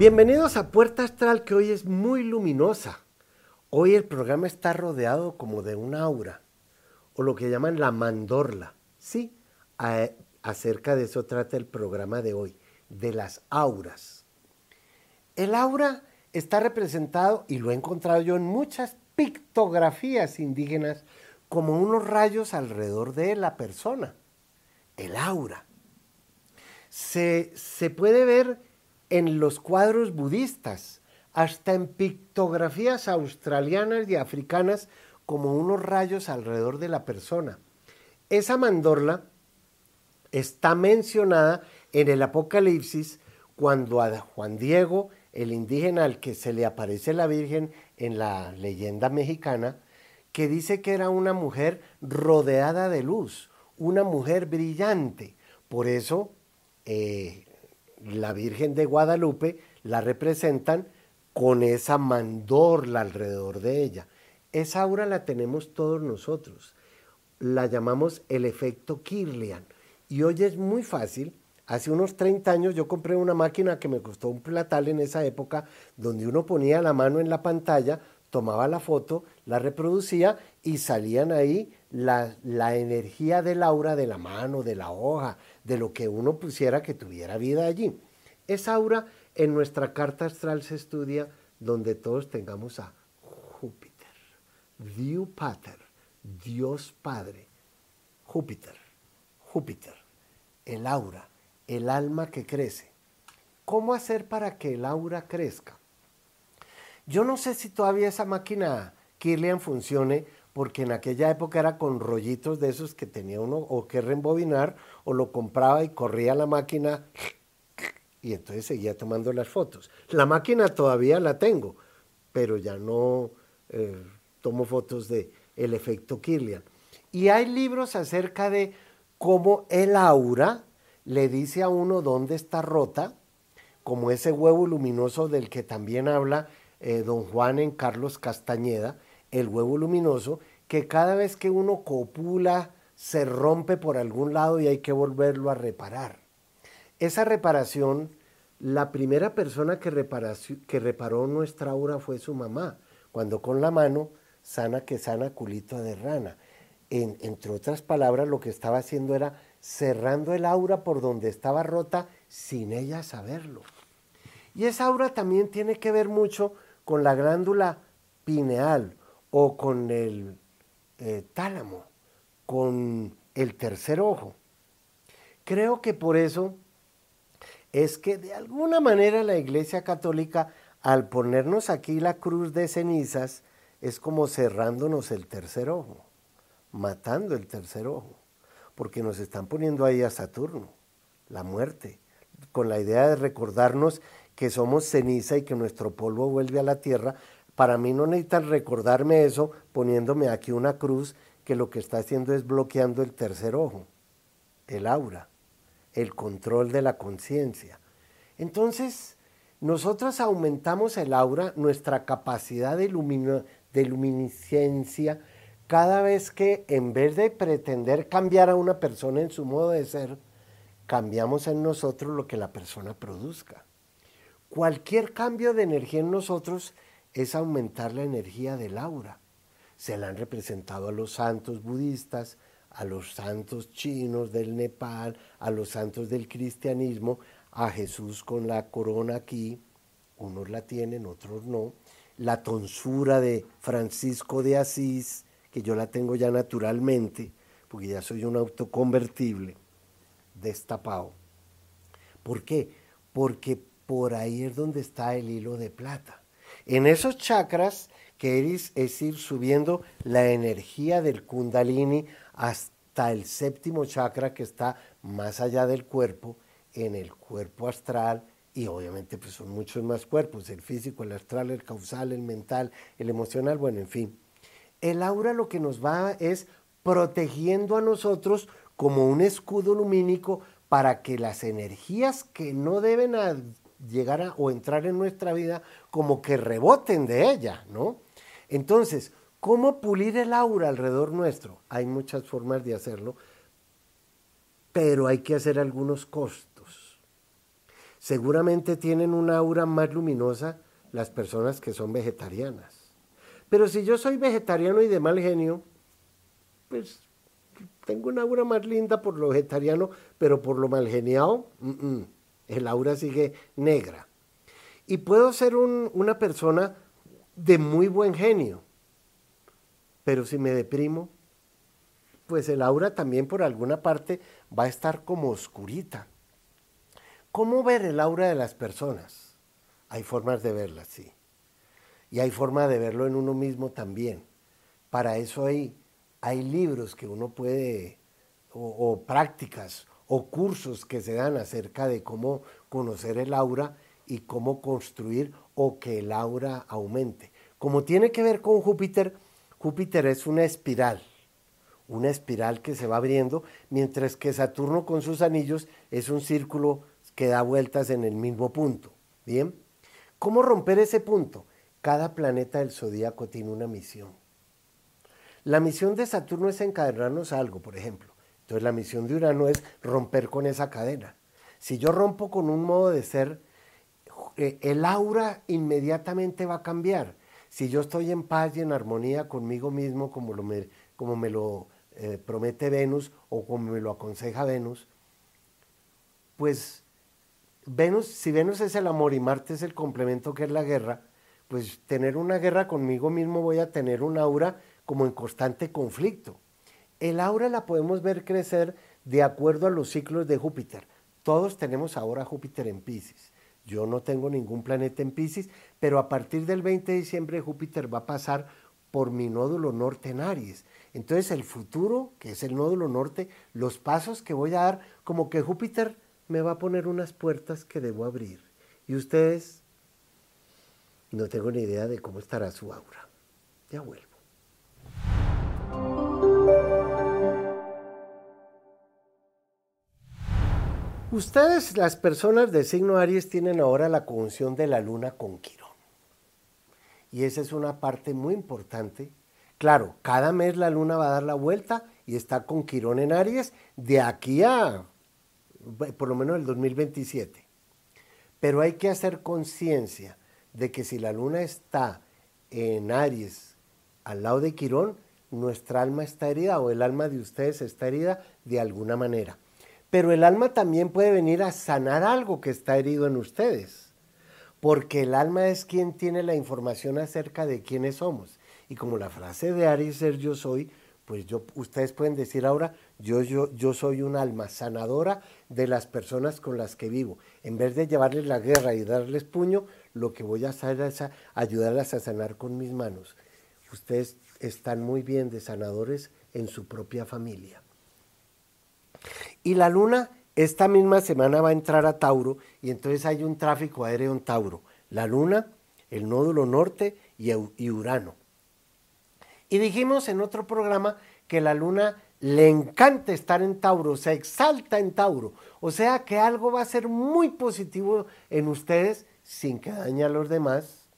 Bienvenidos a Puerta Astral que hoy es muy luminosa. Hoy el programa está rodeado como de un aura, o lo que llaman la mandorla. Sí, acerca de eso trata el programa de hoy, de las auras. El aura está representado, y lo he encontrado yo en muchas pictografías indígenas, como unos rayos alrededor de la persona. El aura. Se, se puede ver en los cuadros budistas, hasta en pictografías australianas y africanas como unos rayos alrededor de la persona. Esa mandorla está mencionada en el Apocalipsis cuando a Juan Diego, el indígena al que se le aparece la Virgen en la leyenda mexicana, que dice que era una mujer rodeada de luz, una mujer brillante. Por eso eh, la Virgen de Guadalupe la representan con esa mandorla alrededor de ella. Esa aura la tenemos todos nosotros. La llamamos el efecto Kirlian. Y hoy es muy fácil. Hace unos 30 años yo compré una máquina que me costó un platal en esa época, donde uno ponía la mano en la pantalla, tomaba la foto, la reproducía y salían ahí la, la energía del aura de la mano, de la hoja, de lo que uno pusiera que tuviera vida allí. Esa aura en nuestra carta astral se estudia donde todos tengamos a Júpiter, Dios Pater, Dios Padre, Júpiter, Júpiter, el aura, el alma que crece. ¿Cómo hacer para que el aura crezca? Yo no sé si todavía esa máquina Kirlian funcione, porque en aquella época era con rollitos de esos que tenía uno o que reembobinar, o lo compraba y corría la máquina y entonces seguía tomando las fotos. La máquina todavía la tengo, pero ya no eh, tomo fotos de el efecto Kirlian. Y hay libros acerca de cómo el aura le dice a uno dónde está rota, como ese huevo luminoso del que también habla eh, don Juan en Carlos Castañeda, el huevo luminoso, que cada vez que uno copula se rompe por algún lado y hay que volverlo a reparar. Esa reparación, la primera persona que, reparó nuestra aura fue su mamá, cuando con la mano sana que sana culito de rana. entre otras palabras, lo que estaba haciendo era cerrando el aura por donde estaba rota sin ella saberlo. Y esa aura también tiene que ver mucho con la glándula pineal o con el eh, tálamo, con el tercer ojo. Creo que por eso es que de alguna manera la Iglesia Católica, al ponernos aquí la cruz de cenizas, es como cerrándonos el tercer ojo, matando el tercer ojo, porque nos están poniendo ahí a Saturno, la muerte, con la idea de recordarnos que somos ceniza y que nuestro polvo vuelve a la tierra. Para mí no necesitan recordarme eso poniéndome aquí una cruz que lo que está haciendo es bloqueando el tercer ojo, el aura el control de la conciencia. Entonces, nosotros aumentamos el aura, nuestra capacidad de, de luminiscencia, cada vez que en vez de pretender cambiar a una persona en su modo de ser, cambiamos en nosotros lo que la persona produzca. Cualquier cambio de energía en nosotros es aumentar la energía del aura. Se la han representado a los santos budistas, a los santos chinos del Nepal, a los santos del cristianismo, a Jesús con la corona aquí, unos la tienen, otros no, la tonsura de Francisco de Asís, que yo la tengo ya naturalmente, porque ya soy un autoconvertible, destapado. ¿Por qué? Porque por ahí es donde está el hilo de plata. En esos chakras que es ir subiendo la energía del kundalini hasta el séptimo chakra que está más allá del cuerpo, en el cuerpo astral, y obviamente pues son muchos más cuerpos, el físico, el astral, el causal, el mental, el emocional, bueno, en fin. El aura lo que nos va es protegiendo a nosotros como un escudo lumínico para que las energías que no deben llegar o entrar en nuestra vida como que reboten de ella, ¿no? Entonces, ¿Cómo pulir el aura alrededor nuestro? Hay muchas formas de hacerlo, pero hay que hacer algunos costos. Seguramente tienen una aura más luminosa las personas que son vegetarianas. Pero si yo soy vegetariano y de mal genio, pues tengo una aura más linda por lo vegetariano, pero por lo mal geniado, el aura sigue negra. Y puedo ser una persona de muy buen genio, pero si me deprimo, pues el aura también por alguna parte va a estar como oscurita. ¿Cómo ver el aura de las personas? Hay formas de verla, sí. Y hay forma de verlo en uno mismo también. Para eso hay, hay libros que uno puede, o, prácticas, o cursos que se dan acerca de cómo conocer el aura y cómo construir o que el aura aumente. Como tiene que ver con Júpiter, Júpiter es una espiral, una espiral que se va abriendo, mientras que Saturno con sus anillos es un círculo que da vueltas en el mismo punto. ¿Bien? ¿Cómo romper ese punto? Cada planeta del zodíaco tiene una misión. La misión de Saturno es encadenarnos a algo, por ejemplo. Entonces la misión de Urano es romper con esa cadena. Si yo rompo con un modo de ser, eh, el aura inmediatamente va a cambiar. Si yo estoy en paz y en armonía conmigo mismo, como, lo me, como me lo eh, promete Venus o como me lo aconseja Venus, pues Venus, si Venus es el amor y Marte es el complemento que es la guerra, pues tener una guerra conmigo mismo voy a tener un aura como en constante conflicto. El aura la podemos ver crecer de acuerdo a los ciclos de Júpiter. Todos tenemos ahora Júpiter en Pisces. Yo no tengo ningún planeta en Pisces, pero a partir del 20 de diciembre Júpiter va a pasar por mi nódulo norte en Aries. Entonces el futuro, que es el nódulo norte, los pasos que voy a dar, como que Júpiter me va a poner unas puertas que debo abrir. Y ustedes, no tengo ni idea de cómo estará su aura. Ya vuelvo. Ustedes, las personas de signo Aries, tienen ahora la conjunción de la luna con Quirón. Y esa es una parte muy importante. Claro, cada mes la luna va a dar la vuelta y está con Quirón en Aries de aquí a por lo menos el 2027. Pero hay que hacer conciencia de que si la luna está en Aries al lado de Quirón, nuestra alma está herida o el alma de ustedes está herida de alguna manera. Pero el alma también puede venir a sanar algo que está herido en ustedes, porque el alma es quien tiene la información acerca de quiénes somos. Y como la frase de Aries es yo soy, pues yo, ustedes pueden decir ahora, yo, yo, yo soy un alma sanadora de las personas con las que vivo. En vez de llevarles la guerra y darles puño, lo que voy a hacer es ayudarlas a sanar con mis manos. Ustedes están muy bien de sanadores en su propia familia. Y la luna esta misma semana va a entrar a Tauro y entonces hay un tráfico aéreo en Tauro. La luna, el nódulo norte y, Urano. Y dijimos en otro programa que la luna le encanta estar en Tauro, se exalta en Tauro. O sea que algo va a ser muy positivo en ustedes sin que dañe a los demás.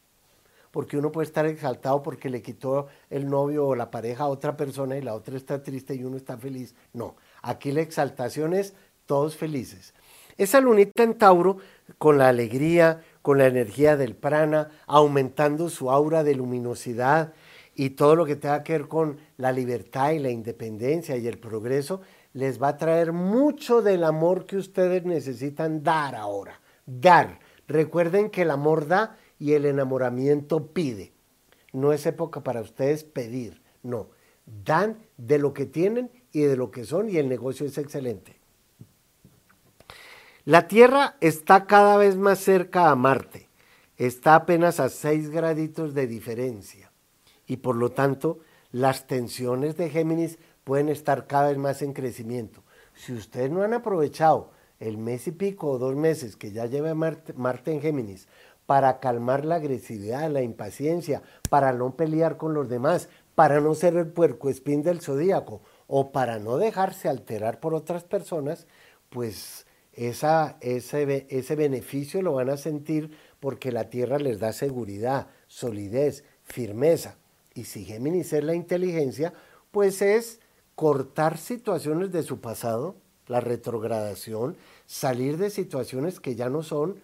Porque uno puede estar exaltado porque le quitó el novio o la pareja a otra persona y la otra está triste y uno está feliz. No, Aquí la exaltación es todos felices. Esa lunita en Tauro, con la alegría, con la energía del prana, aumentando su aura de luminosidad y todo lo que tenga que ver con la libertad y la independencia y el progreso, les va a traer mucho del amor que ustedes necesitan dar ahora. Dar. Recuerden que el amor da y el enamoramiento pide. No es época para ustedes pedir, no. Dan de lo que tienen y de lo que son y el negocio es excelente. La Tierra está cada vez más cerca a Marte, está apenas a 6 graditos de diferencia y por lo tanto las tensiones de Géminis pueden estar cada vez más en crecimiento. Si ustedes no han aprovechado el mes y pico o dos meses que ya lleva Marte, Marte en Géminis para calmar la agresividad, la impaciencia, para no pelear con los demás, para no ser el puerco espín del zodíaco o para no dejarse alterar por otras personas, pues esa, ese, ese beneficio lo van a sentir porque la Tierra les da seguridad, solidez, firmeza. Y si Géminis es la inteligencia, pues es cortar situaciones de su pasado, la retrogradación, salir de situaciones que ya no son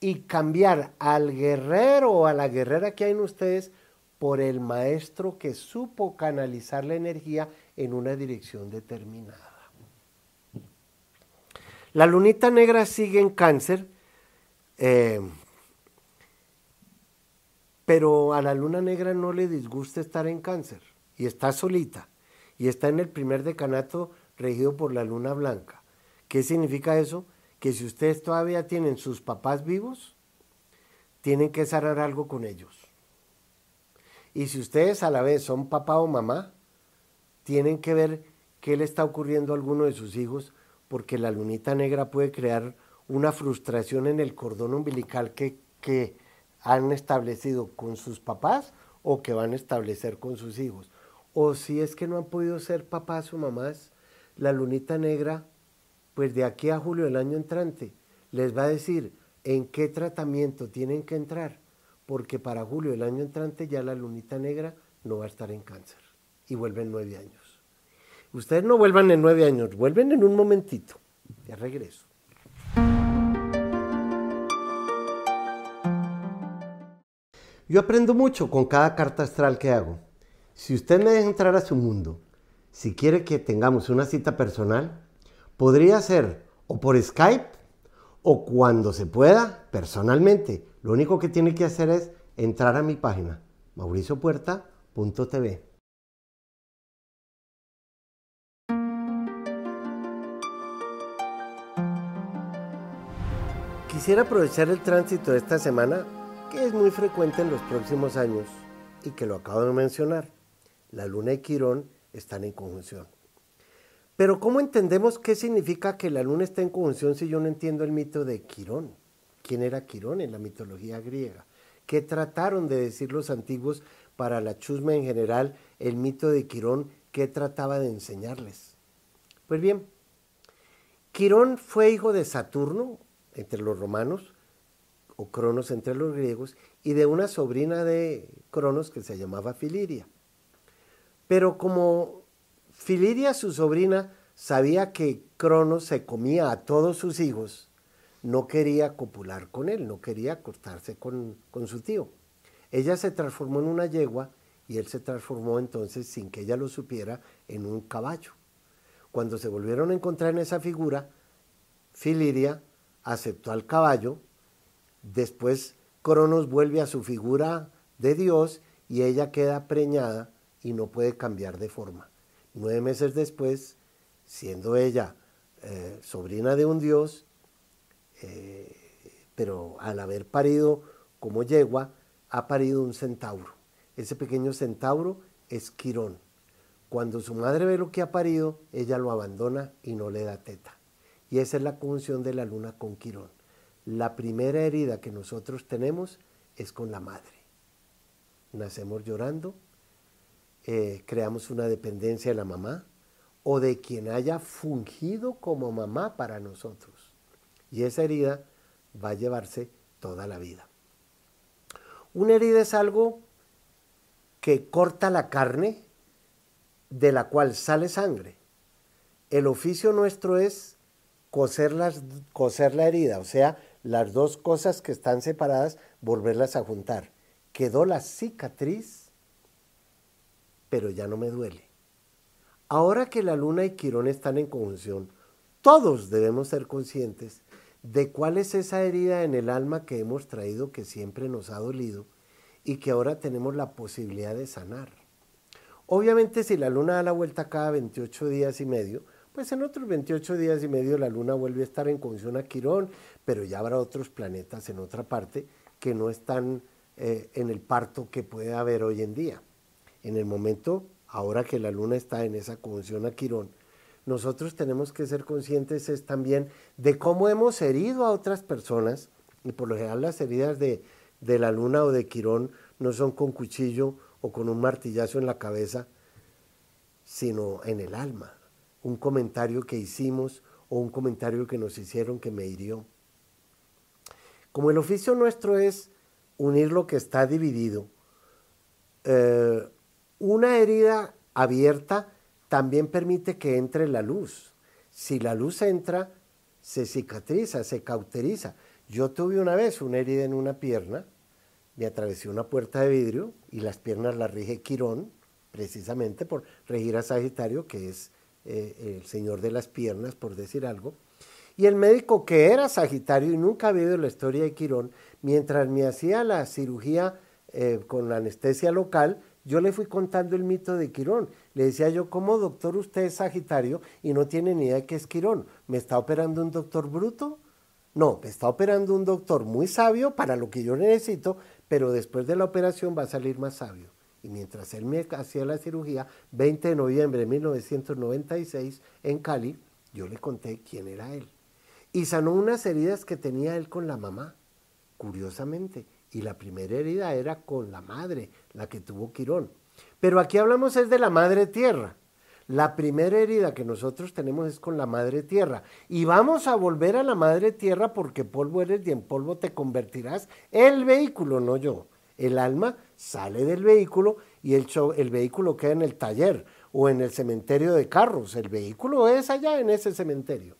y cambiar al guerrero o a la guerrera que hay en ustedes por el maestro que supo canalizar la energía en una dirección determinada. La lunita negra sigue en cáncer, eh, pero a la luna negra no le disgusta estar en cáncer y está solita y está en el primer decanato regido por la luna blanca. ¿Qué significa eso? Que si ustedes todavía tienen sus papás vivos, tienen que cerrar algo con ellos. Y si ustedes a la vez son papá o mamá, tienen que ver qué le está ocurriendo a alguno de sus hijos, porque la lunita negra puede crear una frustración en el cordón umbilical que, han establecido con sus papás o que van a establecer con sus hijos. O si es que no han podido ser papás o mamás, la lunita negra, pues de aquí a julio del año entrante, les va a decir en qué tratamiento tienen que entrar, porque para julio del año entrante ya la lunita negra no va a estar en cáncer y vuelven nueve años. Ustedes no vuelvan en nueve años, vuelven en un momentito. Ya regreso. Yo aprendo mucho con cada carta astral que hago. Si usted me deja entrar a su mundo, si quiere que tengamos una cita personal, podría ser o por Skype o cuando se pueda personalmente. Lo único que tiene que hacer es entrar a mi página mauriciopuerta.tv. Quisiera aprovechar el tránsito de esta semana, que es muy frecuente en los próximos años y que lo acabo de mencionar. La luna y Quirón están en conjunción. Pero ¿cómo entendemos qué significa que la luna está en conjunción si yo no entiendo el mito de Quirón? ¿Quién era Quirón en la mitología griega? ¿Qué trataron de decir los antiguos para la chusma en general, el mito de Quirón, qué trataba de enseñarles? Pues bien, Quirón fue hijo de Saturno, entre los romanos, o Cronos entre los griegos, y de una sobrina de Cronos que se llamaba Filiria. Pero como Filiria, su sobrina, sabía que Cronos se comía a todos sus hijos, no quería copular con él, no quería acostarse con, con su tío. Ella se transformó en una yegua y él se transformó entonces, sin que ella lo supiera, en un caballo. Cuando se volvieron a encontrar en esa figura, Filiria aceptó al caballo, después Cronos vuelve a su figura de Dios y ella queda preñada y no puede cambiar de forma. Nueve meses después, siendo ella eh, sobrina de un dios, eh, pero al haber parido como yegua, ha parido un centauro. Ese pequeño centauro es Quirón. Cuando su madre ve lo que ha parido, ella lo abandona y no le da teta. Y esa es la conjunción de la luna con Quirón. La primera herida que nosotros tenemos es con la madre. Nacemos llorando, eh, creamos una dependencia de la mamá o de quien haya fungido como mamá para nosotros. Y esa herida va a llevarse toda la vida. Una herida es algo que corta la carne de la cual sale sangre. El oficio nuestro es coser, las, coser la herida, o sea, las dos cosas que están separadas, volverlas a juntar. Quedó la cicatriz, pero ya no me duele. Ahora que la luna y Quirón están en conjunción, todos debemos ser conscientes de cuál es esa herida en el alma que hemos traído que siempre nos ha dolido y que ahora tenemos la posibilidad de sanar. Obviamente si la luna da la vuelta cada 28 días y medio, pues en otros 28 días y medio la Luna vuelve a estar en conjunción a Quirón, pero ya habrá otros planetas en otra parte que no están eh, en el parto que puede haber hoy en día. En el momento, ahora que la Luna está en esa conjunción a Quirón, nosotros tenemos que ser conscientes es también de cómo hemos herido a otras personas, y por lo general las heridas de, de la Luna o de Quirón no son con cuchillo o con un martillazo en la cabeza, sino en el alma un comentario que hicimos o un comentario que nos hicieron que me hirió. Como el oficio nuestro es unir lo que está dividido, eh, una herida abierta también permite que entre la luz. Si la luz entra, se cicatriza, se cauteriza. Yo tuve una vez una herida en una pierna, me atravesé una puerta de vidrio y las piernas las rige Quirón, precisamente por regir a Sagitario, que es eh, el señor de las piernas, por decir algo. Y el médico que era Sagitario y nunca había oído la historia de Quirón, mientras me hacía la cirugía eh, con la anestesia local, yo le fui contando el mito de Quirón. Le decía yo, ¿cómo doctor usted es Sagitario y no tiene ni idea de qué es Quirón? ¿Me está operando un doctor bruto? No, me está operando un doctor muy sabio para lo que yo necesito, pero después de la operación va a salir más sabio. Y mientras él me hacía la cirugía, 20 de noviembre de 1996, en Cali, yo le conté quién era él. Y sanó unas heridas que tenía él con la mamá, curiosamente. Y la primera herida era con la madre, la que tuvo Quirón. Pero aquí hablamos es de la madre tierra. La primera herida que nosotros tenemos es con la madre tierra. Y vamos a volver a la madre tierra porque polvo eres y en polvo te convertirás. El vehículo, no yo. El alma sale del vehículo y el, el vehículo queda en el taller o en el cementerio de carros. El vehículo es allá en ese cementerio.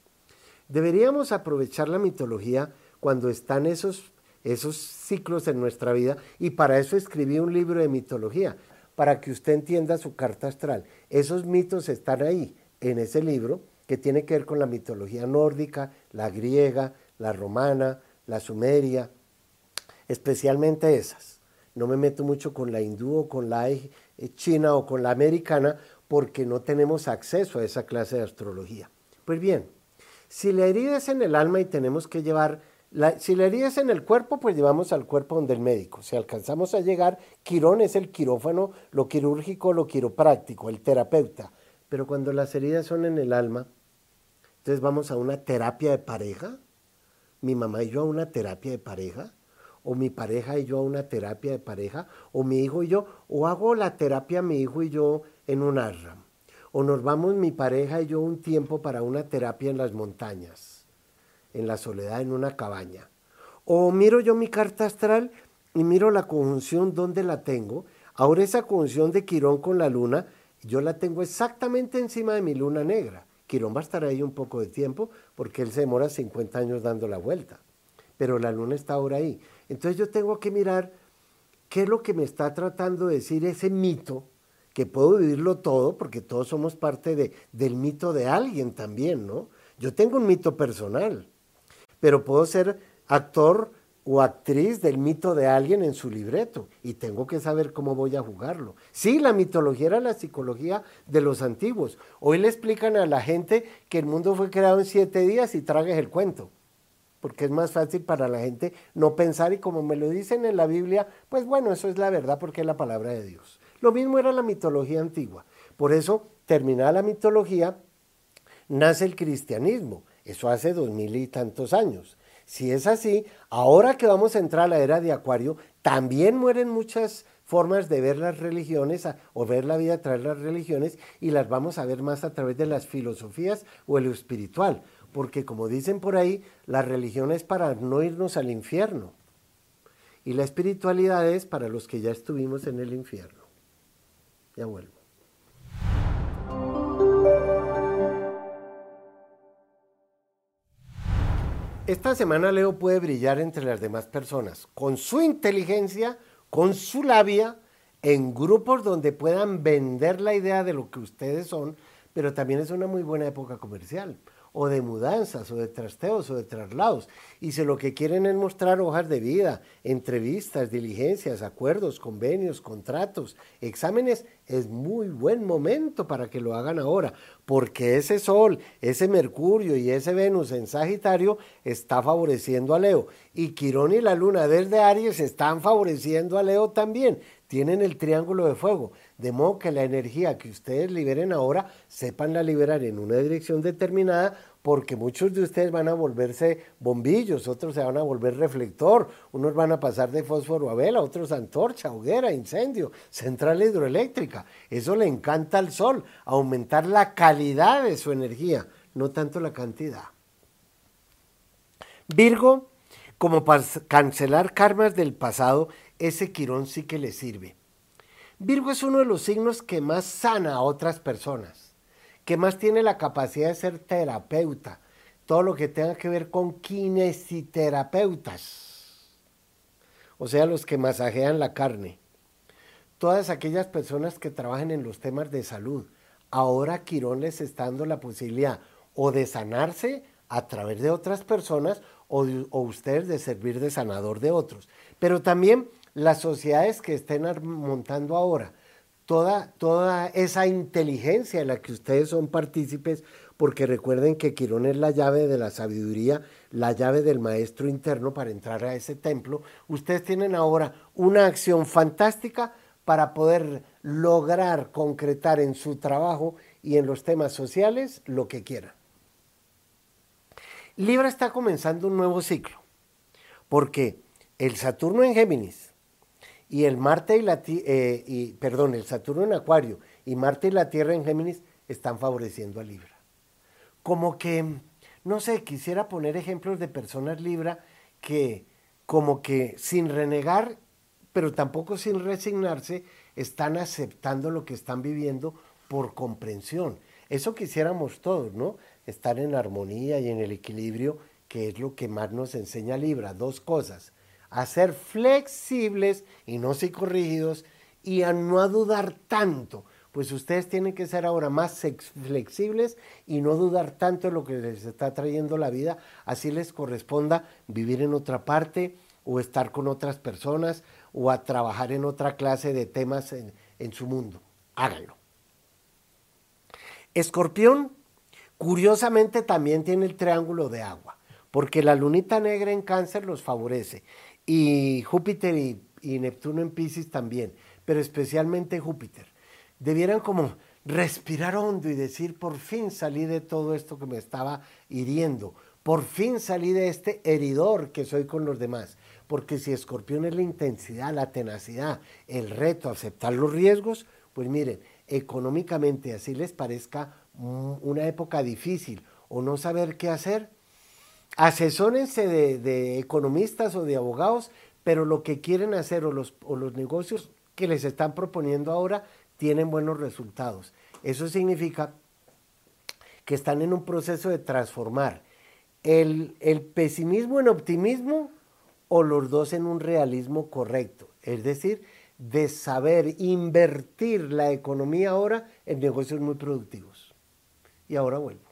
Deberíamos aprovechar la mitología cuando están esos, esos ciclos en nuestra vida y para eso escribí un libro de mitología, para que usted entienda su carta astral. Esos mitos están ahí, en ese libro, que tiene que ver con la mitología nórdica, la griega, la romana, la sumeria, especialmente esas. No me meto mucho con la hindú o con la eh, china o con la americana porque no tenemos acceso a esa clase de astrología. Pues bien, si la herida es en el alma y tenemos que llevar, si la herida es en el cuerpo, pues llevamos al cuerpo donde el médico. Si alcanzamos a llegar, Quirón es el quirófano, lo quirúrgico, lo quiropráctico, el terapeuta. Pero cuando las heridas son en el alma, entonces vamos a una terapia de pareja. Mi mamá y yo a una terapia de pareja o mi pareja y yo a una terapia de pareja, o mi hijo y yo, o hago la terapia mi hijo y yo en un ashram, o nos vamos mi pareja y yo un tiempo para una terapia en las montañas, en la soledad, en una cabaña, o miro yo mi carta astral y miro la conjunción donde la tengo, ahora esa conjunción de Quirón con la luna, yo la tengo exactamente encima de mi luna negra. Quirón va a estar ahí un poco de tiempo porque él se demora 50 años dando la vuelta, pero la luna está ahora ahí. Entonces yo tengo que mirar qué es lo que me está tratando de decir ese mito, que puedo vivirlo todo, porque todos somos parte de, del mito de alguien también, ¿no? Yo tengo un mito personal, pero puedo ser actor o actriz del mito de alguien en su libreto y tengo que saber cómo voy a jugarlo. Sí, la mitología era la psicología de los antiguos. Hoy le explican a la gente que el mundo fue creado en siete días y tragues el cuento porque es más fácil para la gente no pensar y como me lo dicen en la Biblia, pues bueno, eso es la verdad porque es la palabra de Dios. Lo mismo era la mitología antigua. Por eso, terminada la mitología, nace el cristianismo. Eso hace dos mil y tantos años. Si es así, ahora que vamos a entrar a la era de Acuario, también mueren muchas formas de ver las religiones o ver la vida a través de las religiones y las vamos a ver más a través de las filosofías o el espiritual porque como dicen por ahí, la religión es para no irnos al infierno y la espiritualidad es para los que ya estuvimos en el infierno. Ya vuelvo. Esta semana Leo puede brillar entre las demás personas con su inteligencia, con su labia, en grupos donde puedan vender la idea de lo que ustedes son, pero también es una muy buena época comercial o de mudanzas o de trasteos o de traslados. Y si lo que quieren es mostrar hojas de vida, entrevistas, diligencias, acuerdos, convenios, contratos, exámenes, es muy buen momento para que lo hagan ahora, porque ese Sol, ese Mercurio y ese Venus en Sagitario está favoreciendo a Leo. Y Quirón y la Luna desde Aries están favoreciendo a Leo también. Tienen el triángulo de fuego. De modo que la energía que ustedes liberen ahora, sepan la liberar en una dirección determinada, porque muchos de ustedes van a volverse bombillos, otros se van a volver reflector, unos van a pasar de fósforo a vela, otros antorcha, hoguera, incendio, central hidroeléctrica. Eso le encanta al sol, aumentar la calidad de su energía, no tanto la cantidad. Virgo, como para cancelar karmas del pasado, ese quirón sí que le sirve. Virgo es uno de los signos que más sana a otras personas, que más tiene la capacidad de ser terapeuta. todo lo que tenga que ver con kinesiterapeutas, o sea, los que masajean la carne, todas aquellas personas que trabajan en los temas de salud. Ahora Quirón les está dando la posibilidad o de sanarse a través de otras personas o, o ustedes de servir de sanador de otros. Pero también las sociedades que estén montando ahora, toda, toda esa inteligencia en la que ustedes son partícipes, porque recuerden que Quirón es la llave de la sabiduría, la llave del maestro interno para entrar a ese templo, ustedes tienen ahora una acción fantástica para poder lograr concretar en su trabajo y en los temas sociales lo que quieran. Libra está comenzando un nuevo ciclo, porque el Saturno en Géminis y el Marte y la eh, y, perdón, el Saturno en Acuario y Marte y la Tierra en Géminis están favoreciendo a Libra. Como que, no sé, quisiera poner ejemplos de personas Libra que como que sin renegar, pero tampoco sin resignarse, están aceptando lo que están viviendo por comprensión. Eso quisiéramos todos, ¿no? Estar en armonía y en el equilibrio, que es lo que más nos enseña Libra. Dos cosas a ser flexibles y no psicorrígidos y a no dudar tanto. Pues ustedes tienen que ser ahora más flexibles y no dudar tanto de lo que les está trayendo la vida, así les corresponda vivir en otra parte o estar con otras personas o a trabajar en otra clase de temas en, en su mundo. Háganlo. Escorpión, curiosamente también tiene el triángulo de agua, porque la lunita negra en cáncer los favorece y Júpiter y, Neptuno en Pisces también, pero especialmente Júpiter. Debieran como respirar hondo y decir, por fin salí de todo esto que me estaba hiriendo, por fin salí de este heridor que soy con los demás. Porque si escorpión es la intensidad, la tenacidad, el reto, aceptar los riesgos, pues miren, económicamente así les parezca una época difícil o no saber qué hacer, asesórense de, economistas o de abogados, pero lo que quieren hacer o los, negocios que les están proponiendo ahora tienen buenos resultados. Eso significa que están en un proceso de transformar el, pesimismo en optimismo o los dos en un realismo correcto. Es decir, de saber invertir la economía ahora en negocios muy productivos. Y ahora vuelvo.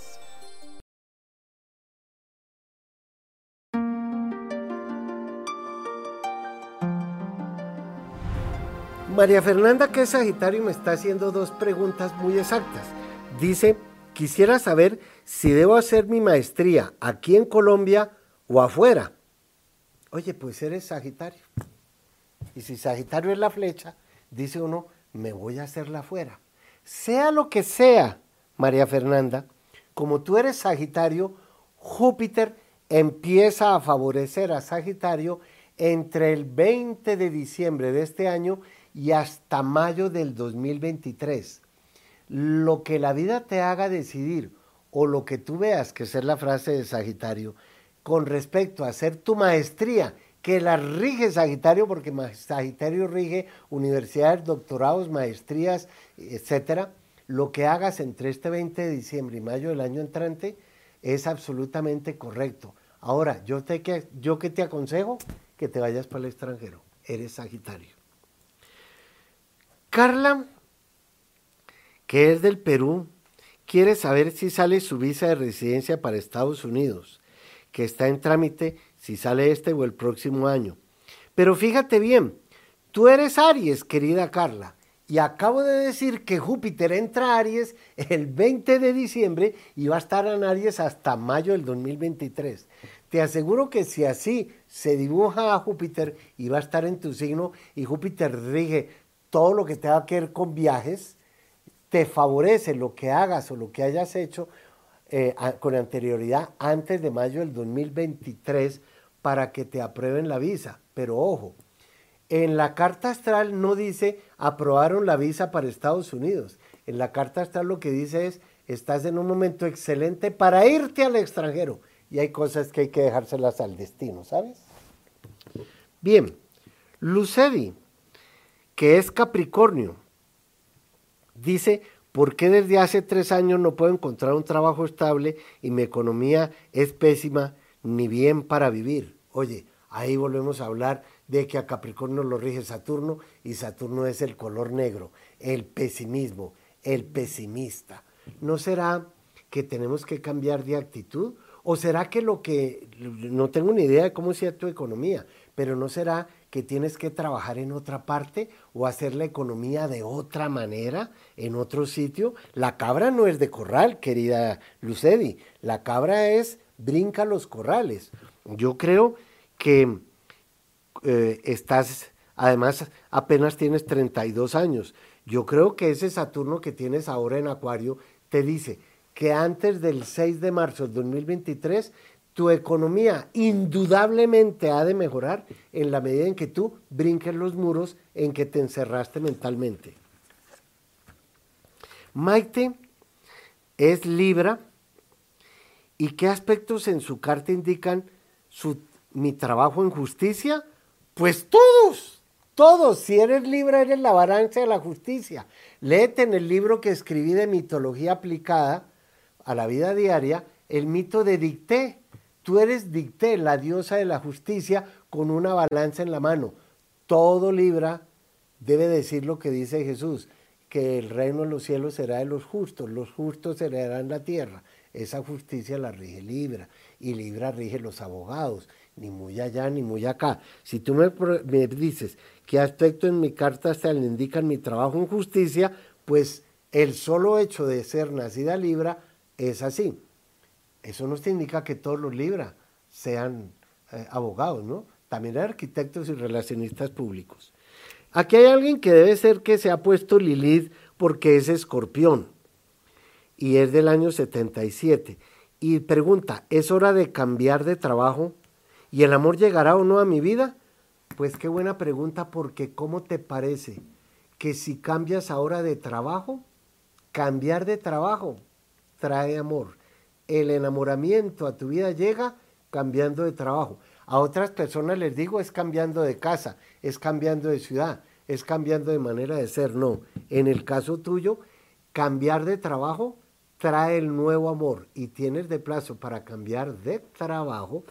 María Fernanda, que es Sagitario, me está haciendo dos preguntas muy exactas. Dice, quisiera saber si debo hacer mi maestría aquí en Colombia o afuera. Oye, pues eres Sagitario. Y si Sagitario es la flecha, dice uno, me voy a hacerla afuera. Sea lo que sea, María Fernanda, como tú eres Sagitario, Júpiter empieza a favorecer a Sagitario entre el 20 de diciembre de este año y hasta mayo del 2023. Lo que la vida te haga decidir o lo que tú veas, que es la frase de Sagitario, con respecto a hacer tu maestría, que la rige Sagitario, porque Sagitario rige universidades, doctorados, maestrías, etcétera, lo que hagas entre este 20 de diciembre y mayo del año entrante es absolutamente correcto. Ahora, yo, te, yo que te aconsejo que te vayas para el extranjero, eres Sagitario. Carla, que es del Perú, quiere saber si sale su visa de residencia para Estados Unidos, que está en trámite si sale este o el próximo año. Pero fíjate bien, tú eres Aries, querida Carla, y acabo de decir que Júpiter entra a Aries el 20 de diciembre y va a estar en Aries hasta mayo del 2023. Te aseguro que si así se dibuja a Júpiter y va a estar en tu signo y Júpiter rige todo lo que tenga que ver con viajes, te favorece lo que hagas o lo que hayas hecho eh, con anterioridad antes de mayo del 2023 para que te aprueben la visa. Pero ojo, en la carta astral no dice aprobaron la visa para Estados Unidos. En la carta astral lo que dice es estás en un momento excelente para irte al extranjero. Y hay cosas que hay que dejárselas al destino, ¿sabes? Bien, Lucedi, que es Capricornio, dice, ¿por qué desde hace tres años no puedo encontrar un trabajo estable y mi economía es pésima ni bien para vivir? Oye, ahí volvemos a hablar de que a Capricornio lo rige Saturno y Saturno es el color negro, el pesimismo, el pesimista. ¿No será que tenemos que cambiar de actitud? ¿O será que lo que, no tengo ni idea de cómo sea tu economía, pero no será que tienes que trabajar en otra parte o hacer la economía de otra manera, en otro sitio? La cabra no es de corral, querida Lucedi, la cabra es brinca los corrales. Yo creo que eh, estás, además apenas tienes 32 años. Yo creo que ese Saturno que tienes ahora en Acuario te dice que antes del 6 de marzo del 2023 tu economía indudablemente ha de mejorar en la medida en que tú brinques los muros en que te encerraste mentalmente. Maite es Libra y qué aspectos en su carta indican mi trabajo en justicia? Pues todos. Todos, si eres libre, eres la balanza de la justicia. Léete en el libro que escribí de mitología aplicada a la vida diaria, el mito de Dicté. Tú eres Dicté, la diosa de la justicia, con una balanza en la mano. Todo Libra debe decir lo que dice Jesús, que el reino de los cielos será de los justos, los justos heredarán la tierra. Esa justicia la rige Libra y Libra rige los abogados, ni muy allá ni muy acá. Si tú me, me dices qué aspecto en mi carta se le indican mi trabajo en justicia, pues el solo hecho de ser nacida Libra es así. Eso no indica que todos los Libra sean eh, abogados, ¿no? También hay arquitectos y relacionistas públicos. Aquí hay alguien que debe ser que se ha puesto Lilith porque es escorpión y es del año 77. Y pregunta, ¿es hora de cambiar de trabajo? ¿Y el amor llegará o no a mi vida? Pues qué buena pregunta porque ¿cómo te parece que si cambias ahora de trabajo, cambiar de trabajo trae amor? El enamoramiento a tu vida llega cambiando de trabajo. A otras personas les digo es cambiando de casa, es cambiando de ciudad, es cambiando de manera de ser. No, en el caso tuyo, cambiar de trabajo trae el nuevo amor y tienes de plazo para cambiar de trabajo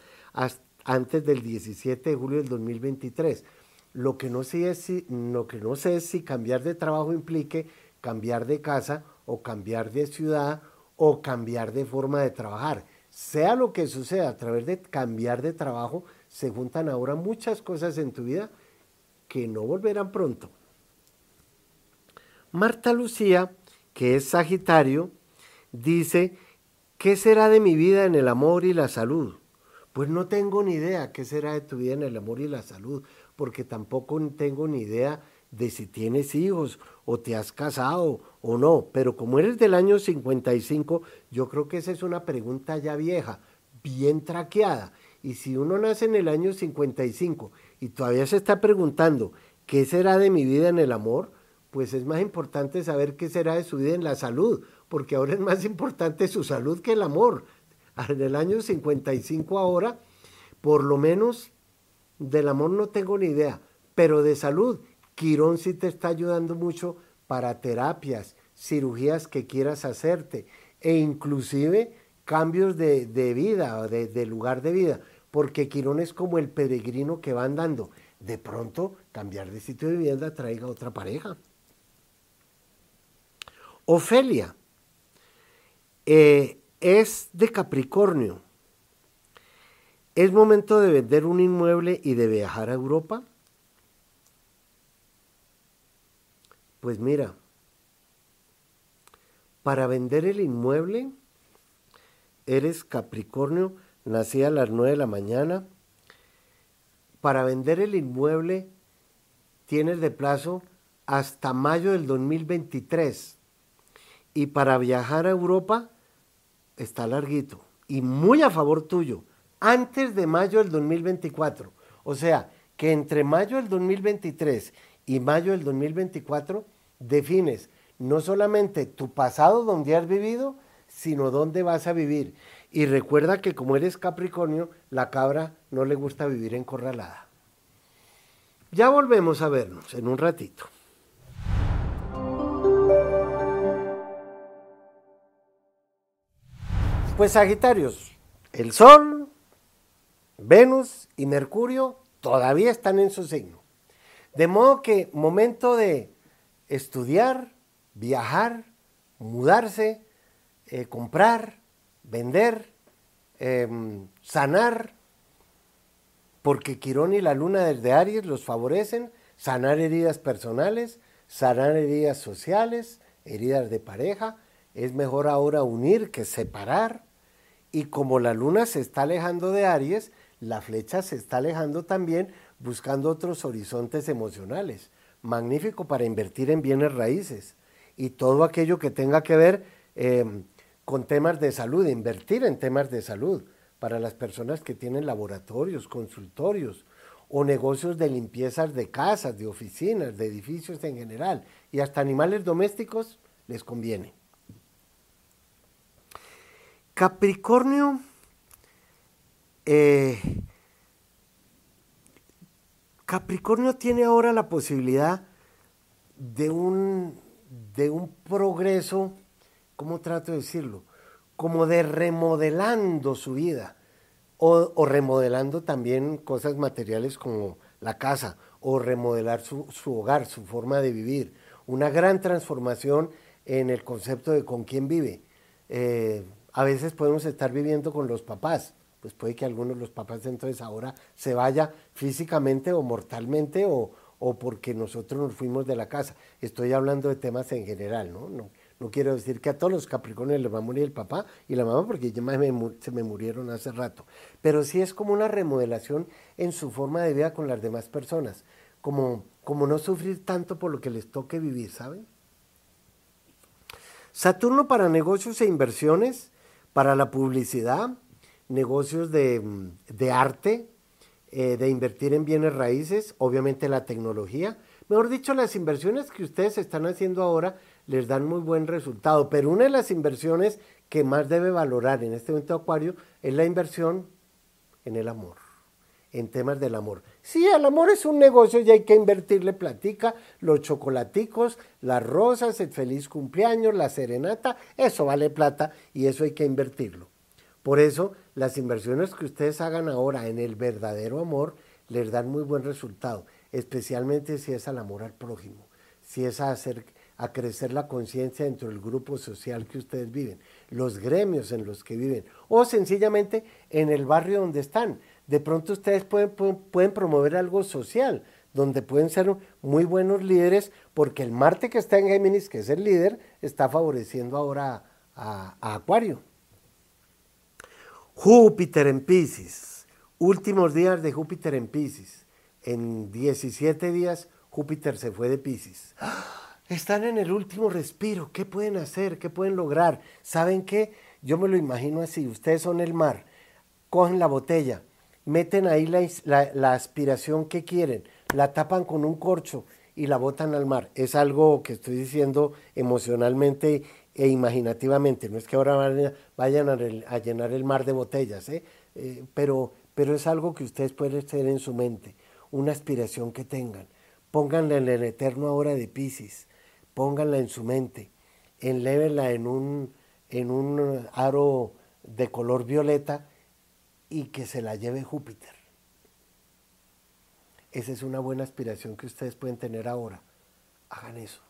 antes del 17 de julio del 2023. Lo que no sé lo que no sé es si cambiar de trabajo implique cambiar de casa o cambiar de ciudad o cambiar de forma de trabajar. Sea lo que suceda, a través de cambiar de trabajo se juntan ahora muchas cosas en tu vida que no volverán pronto. Marta Lucía, que es Sagitario, dice, ¿qué será de mi vida en el amor y la salud? Pues no tengo ni idea qué será de tu vida en el amor y la salud, porque tampoco tengo ni idea de si tienes hijos o te has casado o no. Pero como eres del año 55, yo creo que esa es una pregunta ya vieja, bien traqueada. Y si uno nace en el año 55 y todavía se está preguntando qué será de mi vida en el amor, pues es más importante saber qué será de su vida en la salud, porque ahora es más importante su salud que el amor en el año 55 ahora, por lo menos del amor no tengo ni idea, pero de salud, Quirón sí te está ayudando mucho para terapias, cirugías que quieras hacerte e inclusive cambios de, vida, de, de lugar de vida, porque Quirón es como el peregrino que va andando. De pronto, cambiar de sitio de vivienda traiga otra pareja. Ofelia. Eh, es de Capricornio. ¿Es momento de vender un inmueble y de viajar a Europa? Pues mira, para vender el inmueble, eres Capricornio, nací a las 9 de la mañana. Para vender el inmueble, tienes de plazo hasta mayo del 2023. Y para viajar a Europa, está larguito y muy a favor tuyo, antes de mayo del 2024. O sea, que entre mayo del 2023 y mayo del 2024 defines no solamente tu pasado donde has vivido, sino dónde vas a vivir. Y recuerda que como eres Capricornio, la cabra no le gusta vivir encorralada. Ya volvemos a vernos en un ratito. Pues Sagitarios, el Sol, Venus y Mercurio todavía están en su signo. De modo que momento de estudiar, viajar, mudarse, eh, comprar, vender, em, sanar, porque Quirón y la Luna desde Aries los favorecen, sanar heridas personales, sanar heridas sociales, heridas de pareja. Es mejor ahora unir que separar. Y como la Luna se está alejando de Aries, la flecha se está alejando también buscando otros horizontes emocionales. Magnífico para invertir en bienes raíces y todo aquello que tenga que ver em, con temas de salud, invertir en temas de salud para las personas que tienen laboratorios, consultorios o negocios de limpiezas de casas, de oficinas, de edificios en general y hasta animales domésticos les conviene. Capricornio eh, Capricornio tiene ahora la posibilidad de un, de un progreso, ¿cómo trato de decirlo? Como de remodelando su vida o, remodelando también cosas materiales como la casa o remodelar su, hogar, su forma de vivir. Una gran transformación en el concepto de con quién vive. Eh, a veces podemos estar viviendo con los papás, pues puede que algunos de los papás entonces ahora se vaya físicamente o mortalmente o, porque nosotros nos fuimos de la casa. Estoy hablando de temas en general, ¿no? No, no quiero decir que a todos los Capricornios les va a morir el papá y la mamá porque ya se me murieron hace rato. Pero sí es como una remodelación en su forma de vida con las demás personas. Como, como no sufrir tanto por lo que les toque vivir, ¿saben? Saturno para negocios e inversiones, para la publicidad, negocios de, arte, eh, de invertir en bienes raíces, obviamente la tecnología. Mejor dicho, las inversiones que ustedes están haciendo ahora les dan muy buen resultado, pero una de las inversiones que más debe valorar en este momento Acuario es la inversión en el amor, en temas del amor. Sí, el amor es un negocio y hay que invertirle platica, los chocolaticos, las rosas, el feliz cumpleaños, la serenata, eso vale plata y eso hay que invertirlo. Por eso, las inversiones que ustedes hagan ahora en el verdadero amor les dan muy buen resultado, especialmente si es al amor al prójimo, si es a hacer a crecer la conciencia dentro del grupo social que ustedes viven, los gremios en los que viven, o sencillamente en el barrio donde están. De pronto ustedes pueden, pueden, promover algo social, donde pueden ser muy buenos líderes, porque el Marte que está en Géminis, que es el líder, está favoreciendo ahora a Acuario. Júpiter en Pisces, últimos días de Júpiter en Pisces. En 17 días Júpiter se fue de Pisces. Están en el último respiro. ¿Qué pueden hacer? ¿Qué pueden lograr? ¿Saben qué? Yo me lo imagino así. Ustedes son el mar. Cogen la botella, meten ahí la, aspiración que quieren, la tapan con un corcho y la botan al mar. Es algo que estoy diciendo emocionalmente e imaginativamente. No es que ahora vayan a, llenar el mar de botellas, ¿eh? Eh, pero, pero es algo que ustedes pueden tener en su mente, una aspiración que tengan. Pónganla en el eterno ahora de Pisces, pónganla en su mente, enlévenla en un, en un aro de color violeta y que se la lleve Júpiter. Esa es una buena aspiración que ustedes pueden tener ahora. Hagan eso.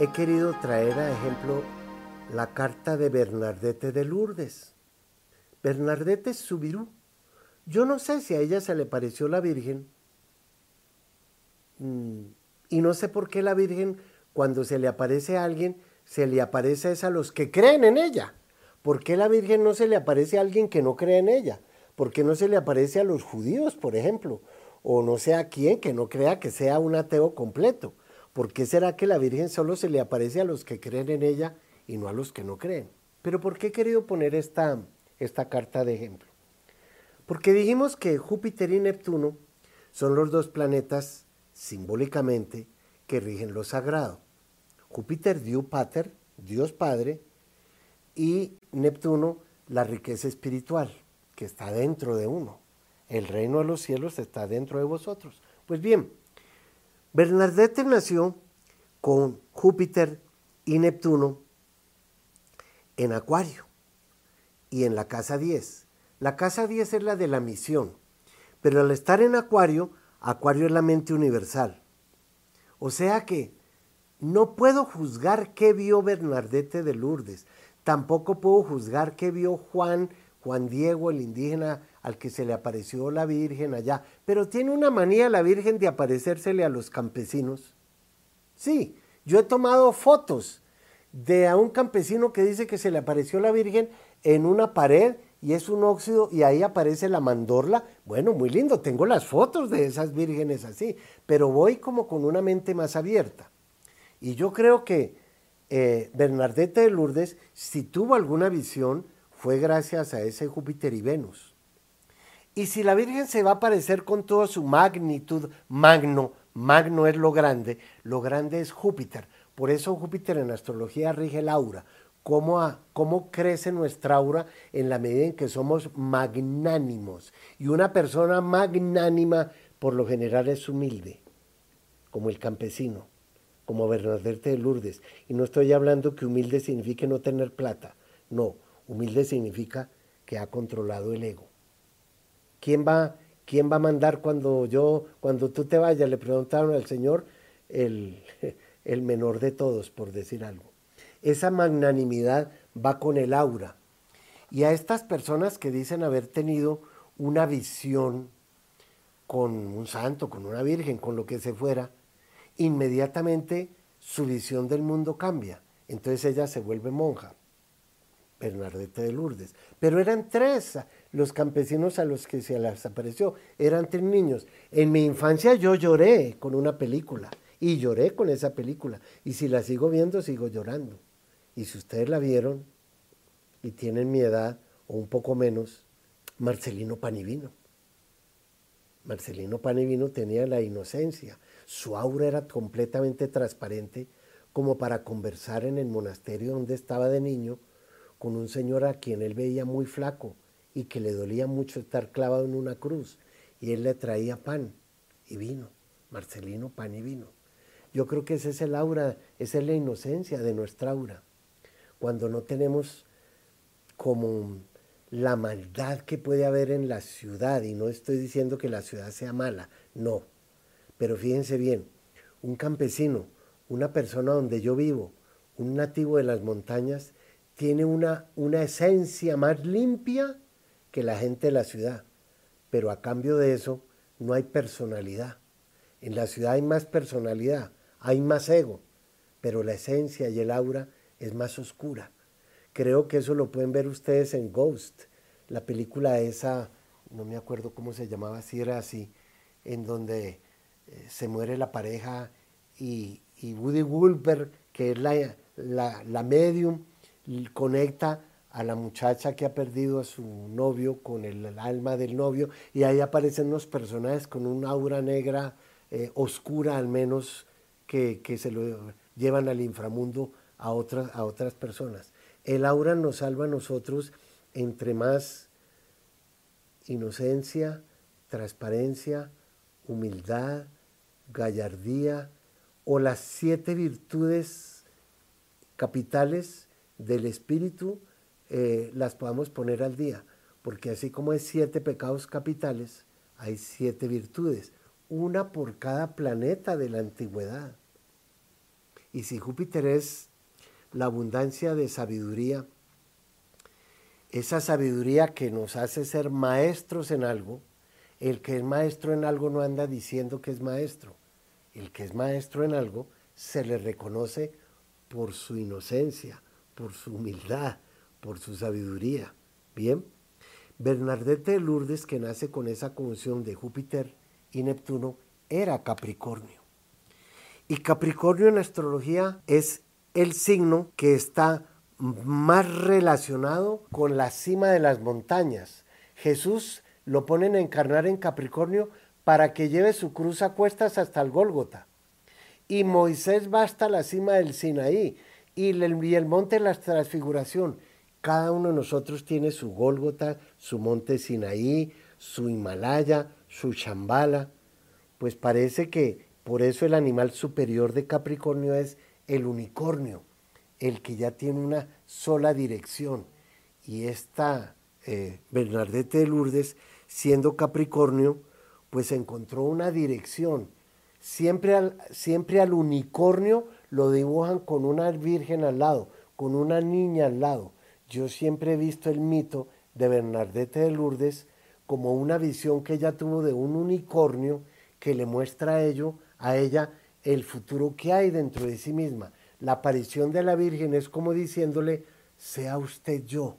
he querido traer a ejemplo la carta de Bernardete de Lourdes. Bernardete Subirú. Yo no sé si a ella se le pareció la Virgen. Mm, y no sé por qué la Virgen, cuando se le aparece a alguien, se le aparece a los que creen en ella. ¿Por qué la Virgen no se le aparece a alguien que no cree en ella? ¿Por qué no se le aparece a los judíos, por ejemplo? O no sé a quién que no crea que sea un ateo completo. ¿Por qué será que la Virgen solo se le aparece a los que creen en ella y no a los que no creen? Pero ¿por qué he querido poner esta, esta carta de ejemplo? Porque dijimos que Júpiter y Neptuno son los dos planetas simbólicamente que rigen lo sagrado. Júpiter, Dios Pater, Dios Padre, y Neptuno, la riqueza espiritual, que está dentro de uno. El reino de los cielos está dentro de vosotros. Pues bien, Bernadette nació con Júpiter y Neptuno en Acuario y en la casa 10. La casa 10 es la de la misión, pero al estar en Acuario, Acuario es la mente universal. O sea que no puedo juzgar qué vio Bernardete de Lourdes, tampoco puedo juzgar qué vio Juan, Juan Diego, el indígena al que se le apareció la Virgen allá, pero tiene una manía la Virgen de aparecérsele a los campesinos. Sí, yo he tomado fotos de a un campesino que dice que se le apareció la Virgen en una pared y es un óxido y ahí aparece la mandorla. Bueno, muy lindo, tengo las fotos de esas vírgenes así, pero voy como con una mente más abierta. Y yo creo que eh, Bernardete de Lourdes, si tuvo alguna visión, fue gracias a ese Júpiter y Venus. Y si la Virgen se va a aparecer con toda su magnitud, magno, magno es lo grande, lo grande es Júpiter. Por eso Júpiter en astrología rige el aura. Cómo, cómo crece nuestra aura en la medida en que somos magnánimos. Y una persona magnánima por lo general es humilde, como el campesino como Bernadette de Lourdes. Y no estoy hablando que humilde signifique no tener plata. No, humilde significa que ha controlado el ego. ¿Quién va, quién va a mandar cuando yo, cuando tú te vayas? Le preguntaron al Señor, el, el menor de todos, por decir algo. Esa magnanimidad va con el aura. Y a estas personas que dicen haber tenido una visión con un santo, con una virgen, con lo que se fuera, inmediatamente su visión del mundo cambia. Entonces ella se vuelve monja, Bernadette de Lourdes. Pero eran tres los campesinos a los que se les apareció, eran tres niños. En mi infancia yo lloré con una película y lloré con esa película. Y si la sigo viendo, sigo llorando. Y si ustedes la vieron y tienen mi edad o un poco menos, Marcelino Panivino. Marcelino Panivino tenía la inocencia, su aura era completamente transparente como para conversar en el monasterio donde estaba de niño con un señor a quien él veía muy flaco y que le dolía mucho estar clavado en una cruz y él le traía pan y vino, Marcelino, pan y vino. Yo creo que ese es el aura, esa es la inocencia de nuestra aura. Cuando no tenemos como la maldad que puede haber en la ciudad, y no estoy diciendo que la ciudad sea mala, no, pero fíjense bien, un campesino, una persona donde yo vivo, un nativo de las montañas, tiene una, una esencia más limpia que la gente de la ciudad. Pero a cambio de eso no hay personalidad. En la ciudad hay más personalidad, hay más ego, pero la esencia y el aura es más oscura. Creo que eso lo pueden ver ustedes en Ghost, la película esa, no me acuerdo cómo se llamaba, si era así, en donde eh, se muere la pareja y, Woody Wolper, que es la, la, medium, conecta a la muchacha que ha perdido a su novio con el, alma del novio y ahí aparecen unos personajes con una aura negra eh, oscura al menos que, se lo llevan al inframundo a otras, a otras personas. El aura nos salva a nosotros entre más inocencia, transparencia, humildad, gallardía o las siete virtudes capitales del espíritu eh, las podamos poner al día. Porque así como hay siete pecados capitales, hay siete virtudes, una por cada planeta de la antigüedad. Y si Júpiter es la abundancia de sabiduría, esa sabiduría que nos hace ser maestros en algo, el que es maestro en algo no anda diciendo que es maestro. El que es maestro en algo se le reconoce por su inocencia, por su humildad, por su sabiduría. Bien, Bernardete de Lourdes, que nace con esa conjunción de Júpiter y Neptuno, era Capricornio. Y Capricornio en astrología es el signo que está más relacionado con la cima de las montañas. Jesús lo ponen a encarnar en Capricornio para que lleve su cruz a cuestas hasta el Gólgota. Y Moisés va hasta la cima del Sinaí y el, monte de la transfiguración. Cada uno de nosotros tiene su Gólgota, su monte Sinaí, su Himalaya, su Chambala. Pues parece que por eso el animal superior de Capricornio es el unicornio, el que ya tiene una sola dirección. Y esta eh, Bernardete de Lourdes, siendo Capricornio, pues encontró una dirección. Siempre al, siempre al unicornio lo dibujan con una virgen al lado, con una niña al lado. Yo siempre he visto el mito de Bernardete de Lourdes como una visión que ella tuvo de un unicornio que le muestra a, ello, a ella el futuro que hay dentro de sí misma. La aparición de la Virgen es como diciéndole, sea usted yo,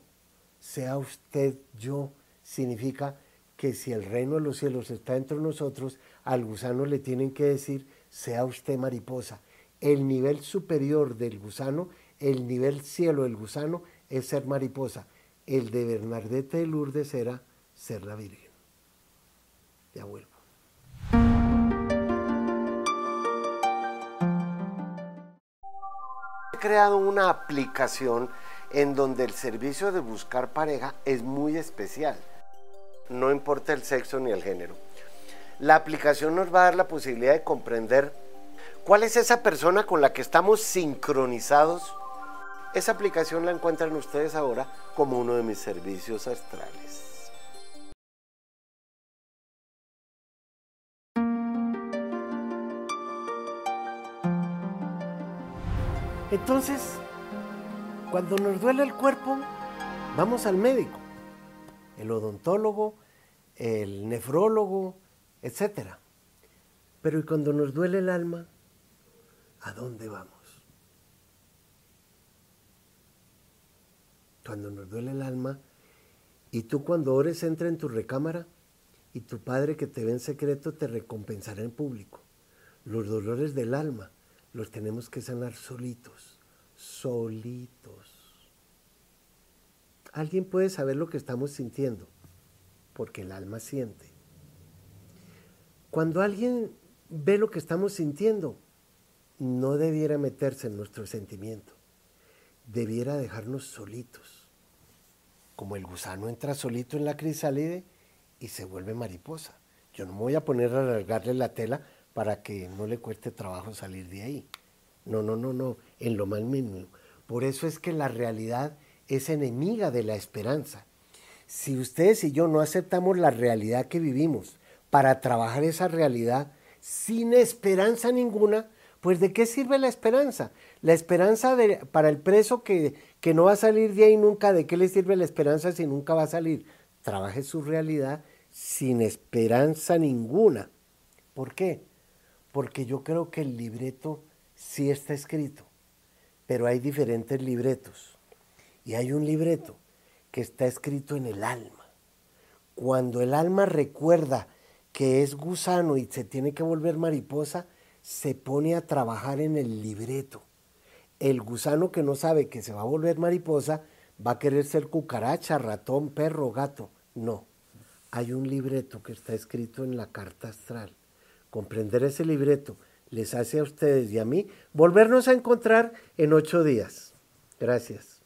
sea usted yo, significa que si el reino de los cielos está entre nosotros, al gusano le tienen que decir, sea usted mariposa. El nivel superior del gusano, el nivel cielo del gusano es ser mariposa. El de Bernardete de Lourdes era ser la Virgen. Ya vuelvo. He creado una aplicación en donde el servicio de buscar pareja es muy especial. No importa el sexo ni el género. La aplicación nos va a dar la posibilidad de comprender cuál es esa persona con la que estamos sincronizados esa aplicación la encuentran ustedes ahora como uno de mis servicios astrales. Entonces, cuando nos duele el cuerpo, vamos al médico, el odontólogo, el nefrólogo, etc. Pero ¿y cuando nos duele el alma? ¿A dónde vamos? cuando nos duele el alma, y tú cuando ores entra en tu recámara y tu Padre que te ve en secreto te recompensará en público. Los dolores del alma los tenemos que sanar solitos, solitos. Alguien puede saber lo que estamos sintiendo, porque el alma siente. Cuando alguien ve lo que estamos sintiendo, no debiera meterse en nuestro sentimiento, debiera dejarnos solitos como el gusano entra solito en la crisálide y se vuelve mariposa. Yo no me voy a poner a alargarle la tela para que no le cueste trabajo salir de ahí. No, no, no, no, en lo más mínimo. Por eso es que la realidad es enemiga de la esperanza. Si ustedes y yo no aceptamos la realidad que vivimos para trabajar esa realidad sin esperanza ninguna, pues ¿de qué sirve la esperanza? La esperanza de, para el preso que, que no va a salir de ahí nunca, ¿de qué le sirve la esperanza si nunca va a salir? Trabaje su realidad sin esperanza ninguna. ¿Por qué? Porque yo creo que el libreto sí está escrito, pero hay diferentes libretos. Y hay un libreto que está escrito en el alma. Cuando el alma recuerda que es gusano y se tiene que volver mariposa, se pone a trabajar en el libreto el gusano que no sabe que se va a volver mariposa va a querer ser cucaracha, ratón, perro, gato. No, hay un libreto que está escrito en la carta astral. Comprender ese libreto les hace a ustedes y a mí volvernos a encontrar en ocho días. Gracias.